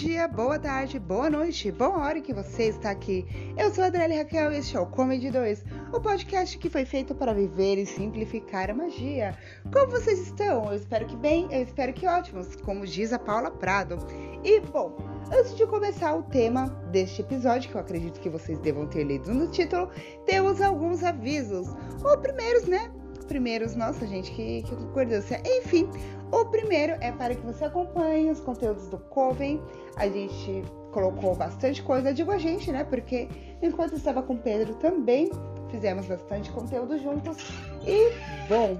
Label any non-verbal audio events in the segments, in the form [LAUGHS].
dia, boa tarde, boa noite, boa hora que você está aqui. Eu sou a Adriele Raquel e este é o Comedy 2, o podcast que foi feito para viver e simplificar a magia. Como vocês estão? Eu espero que bem, eu espero que ótimos, como diz a Paula Prado. E, bom, antes de começar o tema deste episódio, que eu acredito que vocês devam ter lido no título, temos alguns avisos. Ou primeiros, né? Primeiros, nossa gente, que, que concordância. Enfim, o primeiro é para que você acompanhe os conteúdos do Coven. A gente colocou bastante coisa, digo a gente, né? Porque enquanto estava com o Pedro também fizemos bastante conteúdo juntos. E, bom,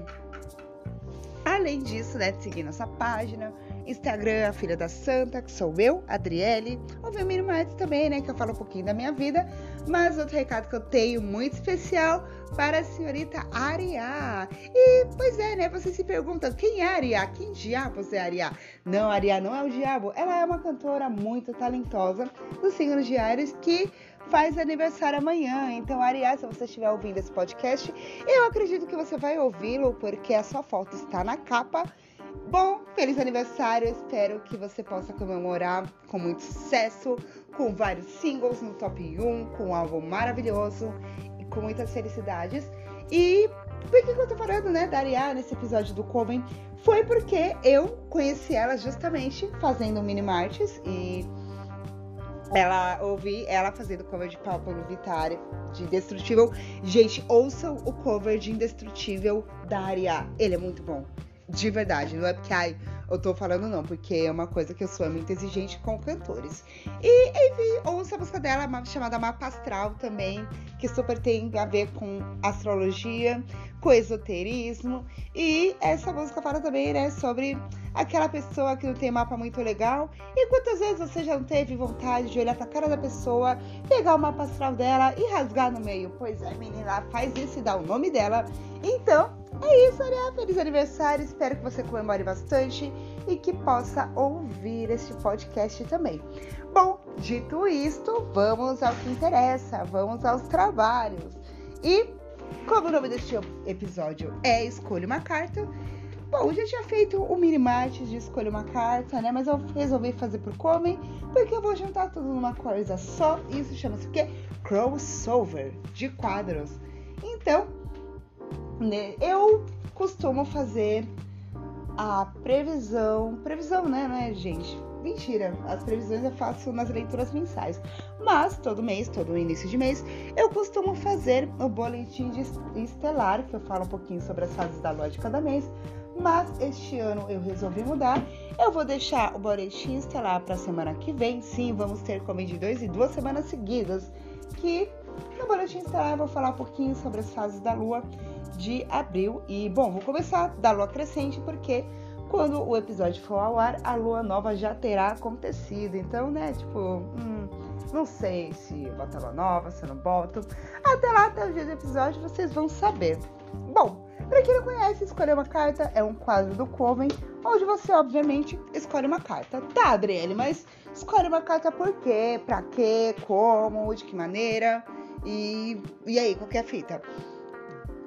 além disso, né, de seguir nossa página, Instagram, a Filha da Santa, que sou eu, Adriele. O Vilmiro Matos também, né, que eu falo um pouquinho da minha vida. Mas outro recado que eu tenho muito especial para a senhorita Ariá. E, pois é, né, você se pergunta, quem é Ariá? Quem diabos é Ariá? Não, Ariá não é o diabo. Ela é uma cantora muito talentosa dos signos de Ares que faz aniversário amanhã. Então, Ariá, se você estiver ouvindo esse podcast, eu acredito que você vai ouvi-lo porque a sua foto está na capa Bom, feliz aniversário! Espero que você possa comemorar com muito sucesso, com vários singles no top 1, com um álbum maravilhoso e com muitas felicidades. E por que, eu tô falando, né, da Ariá nesse episódio do Coven? Foi porque eu conheci ela justamente fazendo mini marches e ela ouvi ela fazendo cover de Pablo Vittar de Indestrutível. Gente, ouçam o cover de Indestrutível da Ariá. Ele é muito bom. De verdade, não é porque ai, eu tô falando não, porque é uma coisa que eu sou muito exigente com cantores. E, enfim, ouça a música dela chamada Mapa Astral também, que super tem a ver com astrologia, com esoterismo. E essa música fala também, né, sobre aquela pessoa que não tem mapa muito legal. E quantas vezes você já não teve vontade de olhar pra cara da pessoa, pegar o mapa astral dela e rasgar no meio? Pois é, menina, faz isso e dá o nome dela. Então, é isso, Ariá. Feliz aniversário. Espero que você comemore bastante e que possa ouvir este podcast também. Bom, dito isto, vamos ao que interessa, vamos aos trabalhos. E como o nome deste episódio é Escolha uma Carta, bom, eu já tinha feito o mini mate de Escolha uma Carta, né? Mas eu resolvi fazer por Come, porque eu vou juntar tudo numa coisa só. Isso chama-se o quê? Crossover de quadros. Então, né, eu costumo fazer a previsão. Previsão, né, né, gente? Mentira, as previsões eu faço nas leituras mensais. Mas todo mês, todo início de mês, eu costumo fazer o boletim estelar, que eu falo um pouquinho sobre as fases da lua de cada mês. Mas este ano eu resolvi mudar. Eu vou deixar o boletim estelar para a semana que vem. Sim, vamos ter de dois e duas semanas seguidas. Que no boletim estelar eu vou falar um pouquinho sobre as fases da lua de abril. E, bom, vou começar da lua crescente, porque quando o episódio for ao ar, a lua nova já terá acontecido. Então, né, tipo, hum, não sei se eu boto a lua nova, se eu não boto. Até lá, até o dia do episódio, vocês vão saber. Bom, para quem não conhece, escolher uma carta é um quadro do Coven, onde você, obviamente, escolhe uma carta. Tá, Adriele, mas escolhe uma carta por quê? Pra quê? Como? De que maneira? E, e aí, qual que é a fita?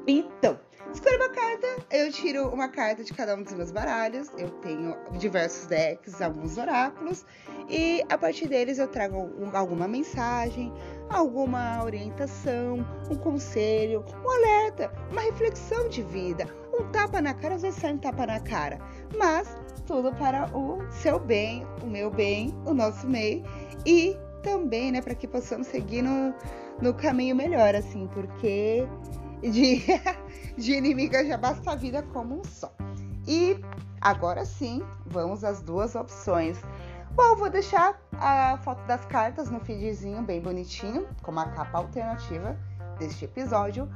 Então, escolha uma carta, eu tiro uma carta de cada um dos meus baralhos. Eu tenho diversos decks, alguns oráculos, e a partir deles eu trago um, alguma mensagem, alguma orientação, um conselho, um alerta, uma reflexão de vida, um tapa na cara, às vezes sai um tapa na cara, mas tudo para o seu bem, o meu bem, o nosso meio e também, né, para que possamos seguir no, no caminho melhor, assim, porque de, [LAUGHS] de inimiga já basta a vida como um só. E agora sim, vamos às duas opções. Bom, vou deixar a foto das cartas no feedzinho bem bonitinho, como a capa alternativa deste episódio,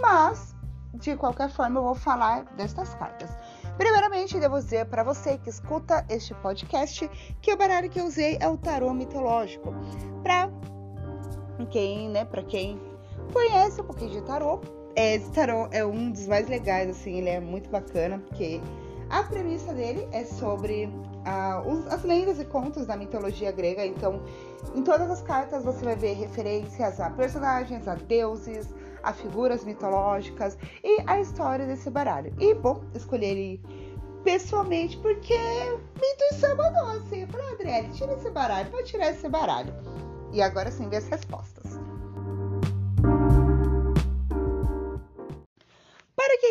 mas de qualquer forma eu vou falar destas cartas. Primeiramente, devo dizer para você que escuta este podcast que o baralho que eu usei é o tarô mitológico. Para quem, né, para quem conhece um pouquinho de tarô, é, esse tarô é um dos mais legais, assim, ele é muito bacana, porque a premissa dele é sobre uh, os, as lendas e contos da mitologia grega. Então, em todas as cartas você vai ver referências a personagens, a deuses, a figuras mitológicas e a história desse baralho. E, bom, escolhi ele pessoalmente, porque minha intuição mandou assim. Eu falei, Adriele, tira esse baralho, pode tirar esse baralho. E agora sim vê as respostas.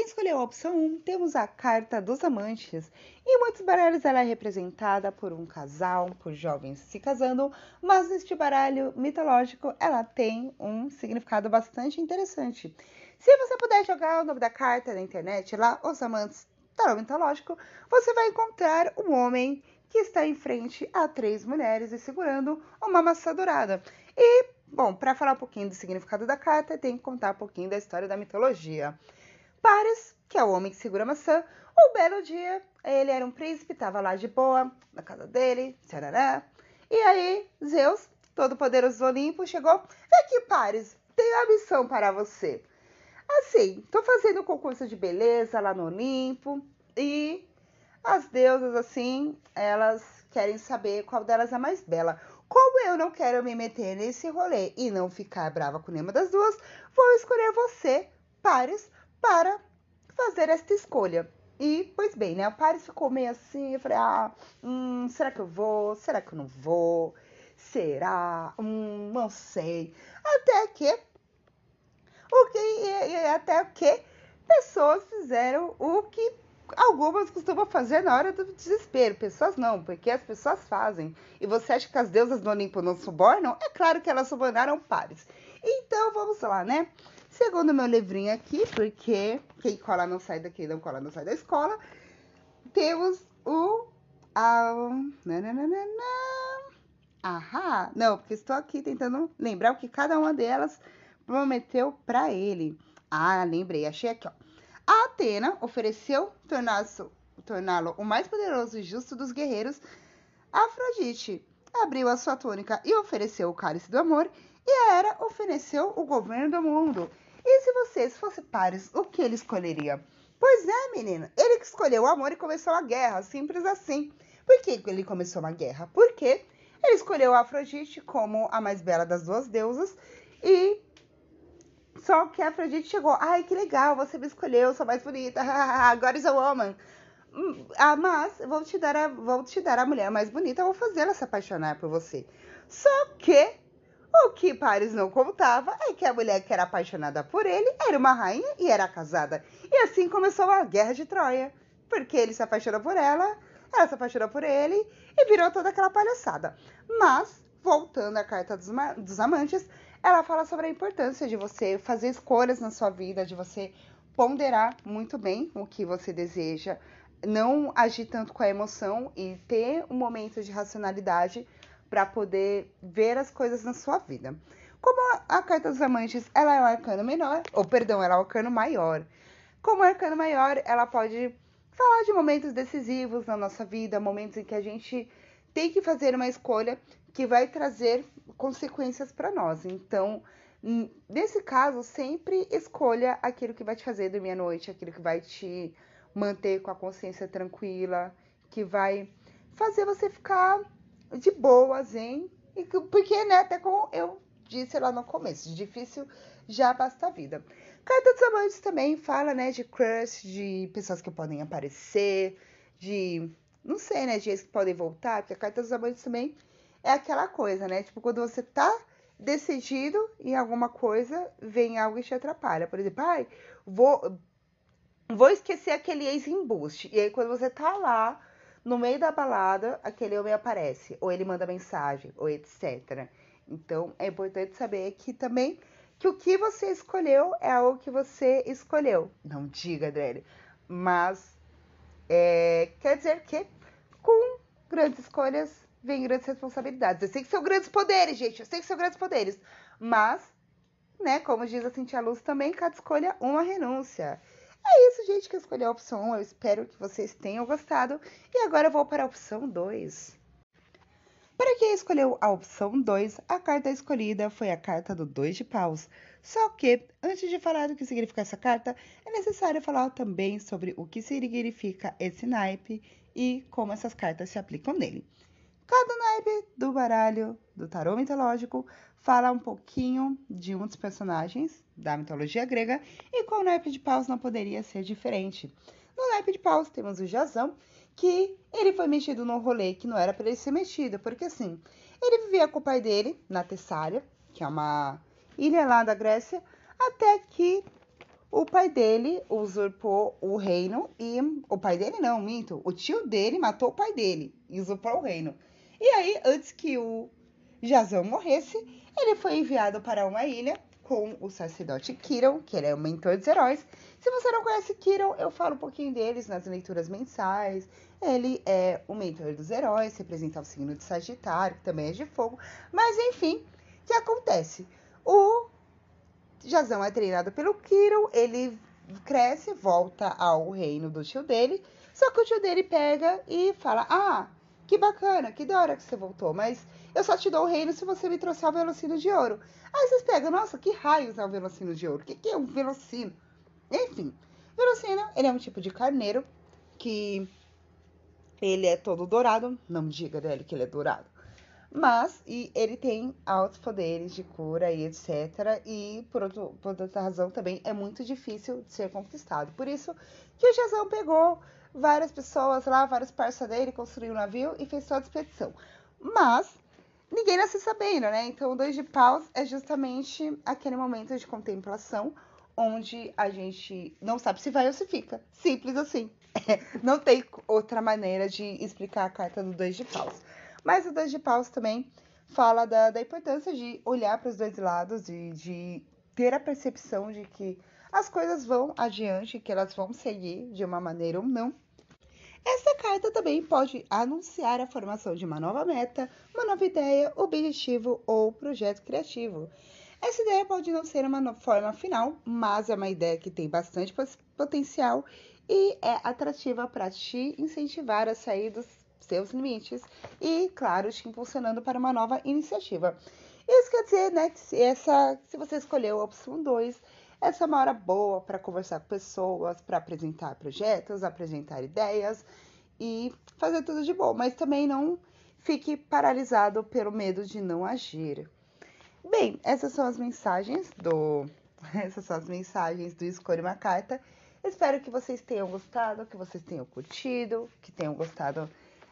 Escolheu a opção 1, temos a carta dos amantes. Em muitos baralhos ela é representada por um casal, por jovens se casando, mas neste baralho mitológico ela tem um significado bastante interessante. Se você puder jogar o nome da carta na internet lá, Os Amantes Tarot Mitológico, você vai encontrar um homem que está em frente a três mulheres e segurando uma maçã dourada. E, bom, para falar um pouquinho do significado da carta, tem que contar um pouquinho da história da mitologia. Pares, que é o homem que segura a maçã, um belo dia, ele era um príncipe, estava lá de boa, na casa dele, tcharará. E aí, Zeus, todo-poderoso do Olimpo, chegou. Vem aqui, Pares, tenho uma missão para você. Assim, tô fazendo um concurso de beleza lá no Olimpo e as deusas, assim, elas querem saber qual delas é a mais bela. Como eu não quero me meter nesse rolê e não ficar brava com nenhuma das duas, vou escolher você, Pares, para fazer esta escolha. E, pois bem, né? O Paris ficou meio assim, eu falei, ah, hum, será que eu vou? Será que eu não vou? Será? Hum, não sei. Até que, o que, e, até que pessoas fizeram o que algumas costumam fazer na hora do desespero. Pessoas não, porque as pessoas fazem. E você acha que as deusas do Olimpo não subornam? É claro que elas subornaram Paris. Então, vamos lá, né? Segundo meu livrinho aqui, porque quem cola não sai daqui, não cola não sai da escola, temos o. A, nananana, ahá, não, porque estou aqui tentando lembrar o que cada uma delas prometeu para ele. Ah, lembrei, achei aqui, ó. A Atena ofereceu torná-lo o mais poderoso e justo dos guerreiros. Afrodite abriu a sua túnica e ofereceu o cálice do amor. E a Hera ofereceu o governo do mundo. E se vocês fossem pares, o que ele escolheria? Pois é, menina, ele que escolheu o amor e começou a guerra, simples assim. Por que ele começou uma guerra? Porque ele escolheu a Afrodite como a mais bela das duas deusas e só que a Afrodite chegou, ai que legal, você me escolheu, sou mais bonita, [LAUGHS] agora a woman. Hum, ah, mas vou te dar a, vou te dar a mulher mais bonita, vou fazê-la se apaixonar por você. Só que o que Paris não contava é que a mulher que era apaixonada por ele era uma rainha e era casada. E assim começou a guerra de Troia. Porque ele se apaixonou por ela, ela se apaixonou por ele e virou toda aquela palhaçada. Mas, voltando à carta dos, dos amantes, ela fala sobre a importância de você fazer escolhas na sua vida, de você ponderar muito bem o que você deseja, não agir tanto com a emoção e ter um momento de racionalidade para poder ver as coisas na sua vida. Como a, carta dos amantes, ela é um arcano menor, ou perdão, ela é um arcano maior. Como arcano maior, ela pode falar de momentos decisivos na nossa vida, momentos em que a gente tem que fazer uma escolha que vai trazer consequências para nós. Então, nesse caso, sempre escolha aquilo que vai te fazer dormir à noite, aquilo que vai te manter com a consciência tranquila, que vai fazer você ficar de boas, hein? Porque, né, até como eu disse lá no começo, de difícil já basta a vida. Carta dos Amantes também fala, né, de crush, de pessoas que podem aparecer, de, não sei, né, dias que podem voltar, porque a Carta dos Amantes também é aquela coisa, né, tipo, quando você tá decidido em alguma coisa, vem algo e te atrapalha. Por exemplo, ai, vou, vou esquecer aquele ex-embuste. E aí, quando você tá lá no meio da balada, aquele homem aparece, ou ele manda mensagem, ou etc. Então, é importante saber que também que o que você escolheu é o que você escolheu. Não diga, Adriele, mas é, quer dizer que com grandes escolhas vem grandes responsabilidades. Eu sei que são grandes poderes, gente, eu sei que são grandes poderes, mas, né, como diz a Cintia Luz também, cada escolha uma renúncia. É isso, gente, que eu escolhi a opção 1. Eu espero que vocês tenham gostado. E agora eu vou para a opção 2. Para quem escolheu a opção 2, a carta escolhida foi a carta do 2 de paus. Só que, antes de falar do que significa essa carta, é necessário falar também sobre o que significa esse naipe e como essas cartas se aplicam nele. Cada naipe do baralho do tarô mitológico fala um pouquinho de um dos personagens da mitologia grega e o naipe de paus não poderia ser diferente. No naipe de paus temos o Jazão, que ele foi mexido num rolê que não era para ele ser mexido, porque assim, ele vivia com o pai dele na Tessália, que é uma ilha lá da Grécia, até que o pai dele usurpou o reino e o pai dele não, minto, o tio dele matou o pai dele e usurpou o reino. E aí, antes que o Jazão morresse, ele foi enviado para uma ilha com o sacerdote Kiron, que ele é o mentor dos heróis. Se você não conhece Kiron, eu falo um pouquinho deles nas leituras mensais. Ele é o mentor dos heróis, representa o signo de Sagitário, que também é de fogo. Mas enfim, o que acontece? O Jazão é treinado pelo Kiron, ele cresce, volta ao reino do tio dele. Só que o tio dele pega e fala: Ah, que bacana, que da hora que você voltou, mas eu só te dou o reino se você me trouxer o velocino de ouro. Aí vocês pegam, nossa, que raios é o velocino de ouro? O que, que é um velocino? Enfim, velocino, ele é um tipo de carneiro que ele é todo dourado. Não diga dele que ele é dourado. Mas, e ele tem altos poderes de cura e etc. E, por, outro, por outra razão, também é muito difícil de ser conquistado. Por isso que o Jazão pegou várias pessoas lá, vários parceiros dele, construiu um navio e fez toda a expedição. Mas, ninguém nasce sabendo, né? Então, o Dois de Paus é justamente aquele momento de contemplação onde a gente não sabe se vai ou se fica. Simples assim. [LAUGHS] não tem outra maneira de explicar a carta do Dois de Paus. Mas o Dois de Paus também fala da, da importância de olhar para os dois lados e de ter a percepção de que as coisas vão adiante, que elas vão seguir de uma maneira ou não. Essa carta também pode anunciar a formação de uma nova meta, uma nova ideia, objetivo ou projeto criativo. Essa ideia pode não ser uma forma final, mas é uma ideia que tem bastante potencial e é atrativa para te incentivar a sair dos seus limites e, claro, te impulsionando para uma nova iniciativa. Isso quer dizer, né, que se, essa, se você escolheu a opção 2, essa é uma hora boa para conversar com pessoas, para apresentar projetos, apresentar ideias e fazer tudo de bom, mas também não fique paralisado pelo medo de não agir. Bem, essas são as mensagens do [LAUGHS] essas são as mensagens do Escolha uma Carta. Espero que vocês tenham gostado, que vocês tenham curtido, que tenham gostado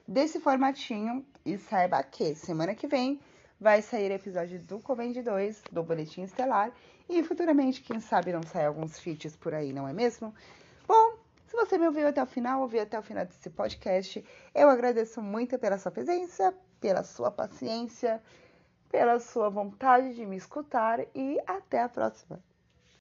desse formatinho e saiba que semana que vem vai sair episódio do Convende 2 do Boletim Estelar e futuramente, quem sabe, não sai alguns feats por aí, não é mesmo? Bom, se você me ouviu até o final, ouviu até o final desse podcast, eu agradeço muito pela sua presença, pela sua paciência, pela sua vontade de me escutar e até a próxima.